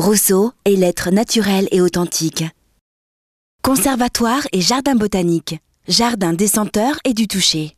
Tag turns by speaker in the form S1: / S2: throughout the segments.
S1: Rousseau et l'être naturel et authentique. Conservatoire et jardin botanique. Jardin des senteurs et du toucher.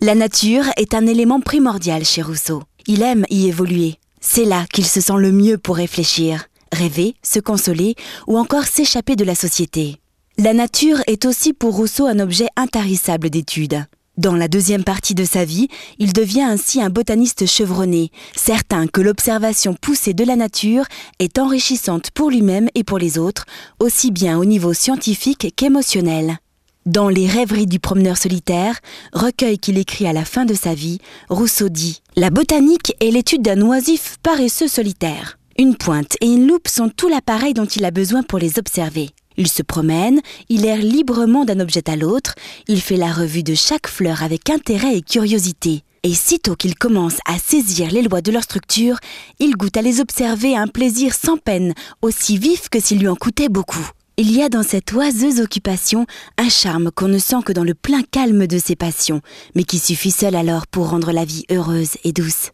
S1: La nature est un élément primordial chez Rousseau. Il aime y évoluer. C'est là qu'il se sent le mieux pour réfléchir, rêver, se consoler ou encore s'échapper de la société. La nature est aussi pour Rousseau un objet intarissable d'étude. Dans la deuxième partie de sa vie, il devient ainsi un botaniste chevronné, certain que l'observation poussée de la nature est enrichissante pour lui-même et pour les autres, aussi bien au niveau scientifique qu'émotionnel. Dans Les rêveries du promeneur solitaire, recueil qu'il écrit à la fin de sa vie, Rousseau dit La botanique est l'étude d'un oisif paresseux solitaire. Une pointe et une loupe sont tout l'appareil dont il a besoin pour les observer. Il se promène, il erre librement d'un objet à l'autre, il fait la revue de chaque fleur avec intérêt et curiosité. Et sitôt qu'il commence à saisir les lois de leur structure, il goûte à les observer un plaisir sans peine, aussi vif que s'il lui en coûtait beaucoup. Il y a dans cette oiseuse occupation un charme qu'on ne sent que dans le plein calme de ses passions, mais qui suffit seul alors pour rendre la vie heureuse et douce.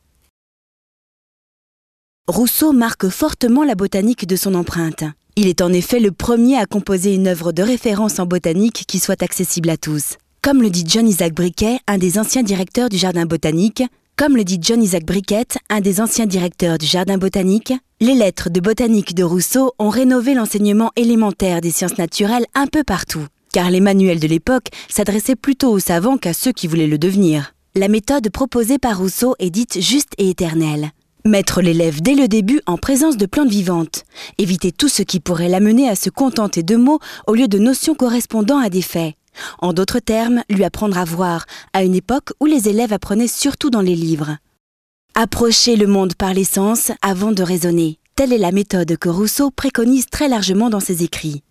S1: Rousseau marque fortement la botanique de son empreinte. Il est en effet le premier à composer une œuvre de référence en botanique qui soit accessible à tous. Comme le dit John Isaac Briquet, un des anciens directeurs du Jardin botanique, comme le dit John Isaac Briquet, un des anciens directeurs du Jardin botanique, les lettres de botanique de Rousseau ont rénové l'enseignement élémentaire des sciences naturelles un peu partout, car les manuels de l'époque s'adressaient plutôt aux savants qu'à ceux qui voulaient le devenir. La méthode proposée par Rousseau est dite juste et éternelle. Mettre l'élève dès le début en présence de plantes vivantes. Éviter tout ce qui pourrait l'amener à se contenter de mots au lieu de notions correspondant à des faits. En d'autres termes, lui apprendre à voir, à une époque où les élèves apprenaient surtout dans les livres. Approcher le monde par les sens avant de raisonner. Telle est la méthode que Rousseau préconise très largement dans ses écrits.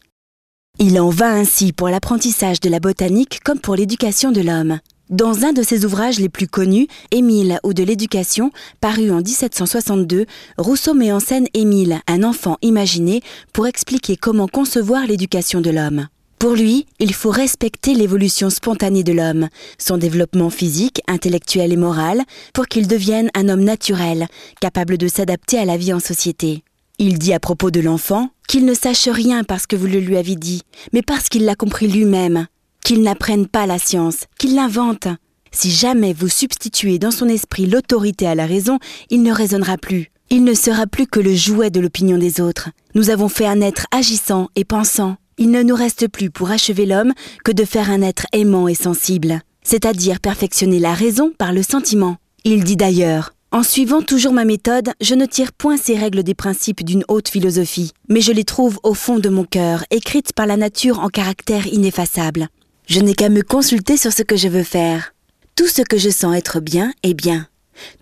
S1: Il en va ainsi pour l'apprentissage de la botanique comme pour l'éducation de l'homme. Dans un de ses ouvrages les plus connus, Émile ou de l'éducation, paru en 1762, Rousseau met en scène Émile, un enfant imaginé, pour expliquer comment concevoir l'éducation de l'homme. Pour lui, il faut respecter l'évolution spontanée de l'homme, son développement physique, intellectuel et moral, pour qu'il devienne un homme naturel, capable de s'adapter à la vie en société. Il dit à propos de l'enfant qu'il ne sache rien parce que vous le lui avez dit, mais parce qu'il l'a compris lui-même qu'il n'apprenne pas la science, qu'il l'invente. Si jamais vous substituez dans son esprit l'autorité à la raison, il ne raisonnera plus. Il ne sera plus que le jouet de l'opinion des autres. Nous avons fait un être agissant et pensant. Il ne nous reste plus pour achever l'homme que de faire un être aimant et sensible, c'est-à-dire perfectionner la raison par le sentiment. Il dit d'ailleurs en suivant toujours ma méthode, je ne tire point ces règles des principes d'une haute philosophie, mais je les trouve au fond de mon cœur, écrites par la nature en caractère ineffaçable. Je n'ai qu'à me consulter sur ce que je veux faire. Tout ce que je sens être bien est bien.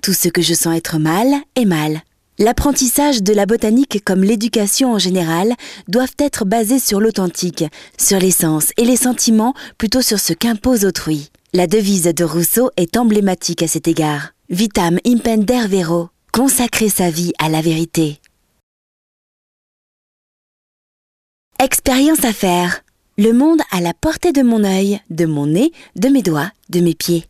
S1: Tout ce que je sens être mal est mal. L'apprentissage de la botanique comme l'éducation en général doivent être basés sur l'authentique, sur l'essence et les sentiments plutôt sur ce qu'impose autrui. La devise de Rousseau est emblématique à cet égard. Vitam impender vero, consacrer sa vie à la vérité. Expérience à faire. Le monde à la portée de mon œil, de mon nez, de mes doigts, de mes pieds.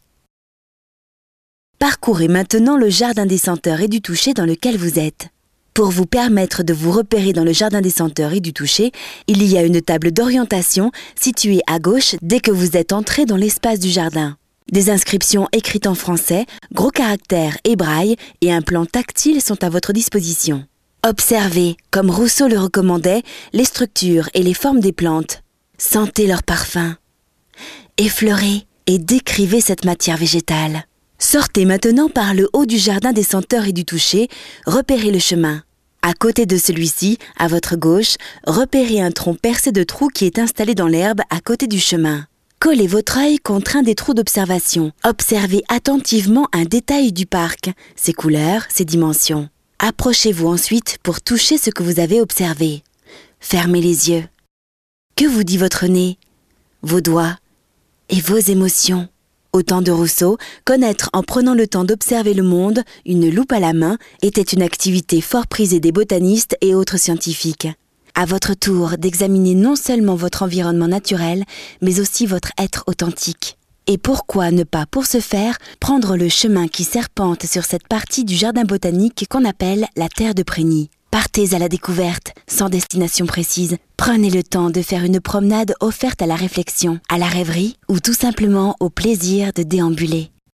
S1: Parcourez maintenant le jardin des senteurs et du toucher dans lequel vous êtes. Pour vous permettre de vous repérer dans le jardin des senteurs et du toucher, il y a une table d'orientation située à gauche dès que vous êtes entré dans l'espace du jardin. Des inscriptions écrites en français, gros caractères et et un plan tactile sont à votre disposition. Observez, comme Rousseau le recommandait, les structures et les formes des plantes. Sentez leur parfum. Effleurez et décrivez cette matière végétale. Sortez maintenant par le haut du jardin des senteurs et du toucher, repérez le chemin. À côté de celui-ci, à votre gauche, repérez un tronc percé de trous qui est installé dans l'herbe à côté du chemin. Collez votre œil contre un des trous d'observation. Observez attentivement un détail du parc, ses couleurs, ses dimensions. Approchez-vous ensuite pour toucher ce que vous avez observé. Fermez les yeux. Que vous dit votre nez, vos doigts et vos émotions? Au temps de Rousseau, connaître en prenant le temps d'observer le monde, une loupe à la main, était une activité fort prisée des botanistes et autres scientifiques. À votre tour d'examiner non seulement votre environnement naturel, mais aussi votre être authentique. Et pourquoi ne pas, pour ce faire, prendre le chemin qui serpente sur cette partie du jardin botanique qu'on appelle la terre de Prégny Partez à la découverte, sans destination précise. Prenez le temps de faire une promenade offerte à la réflexion, à la rêverie ou tout simplement au plaisir de déambuler.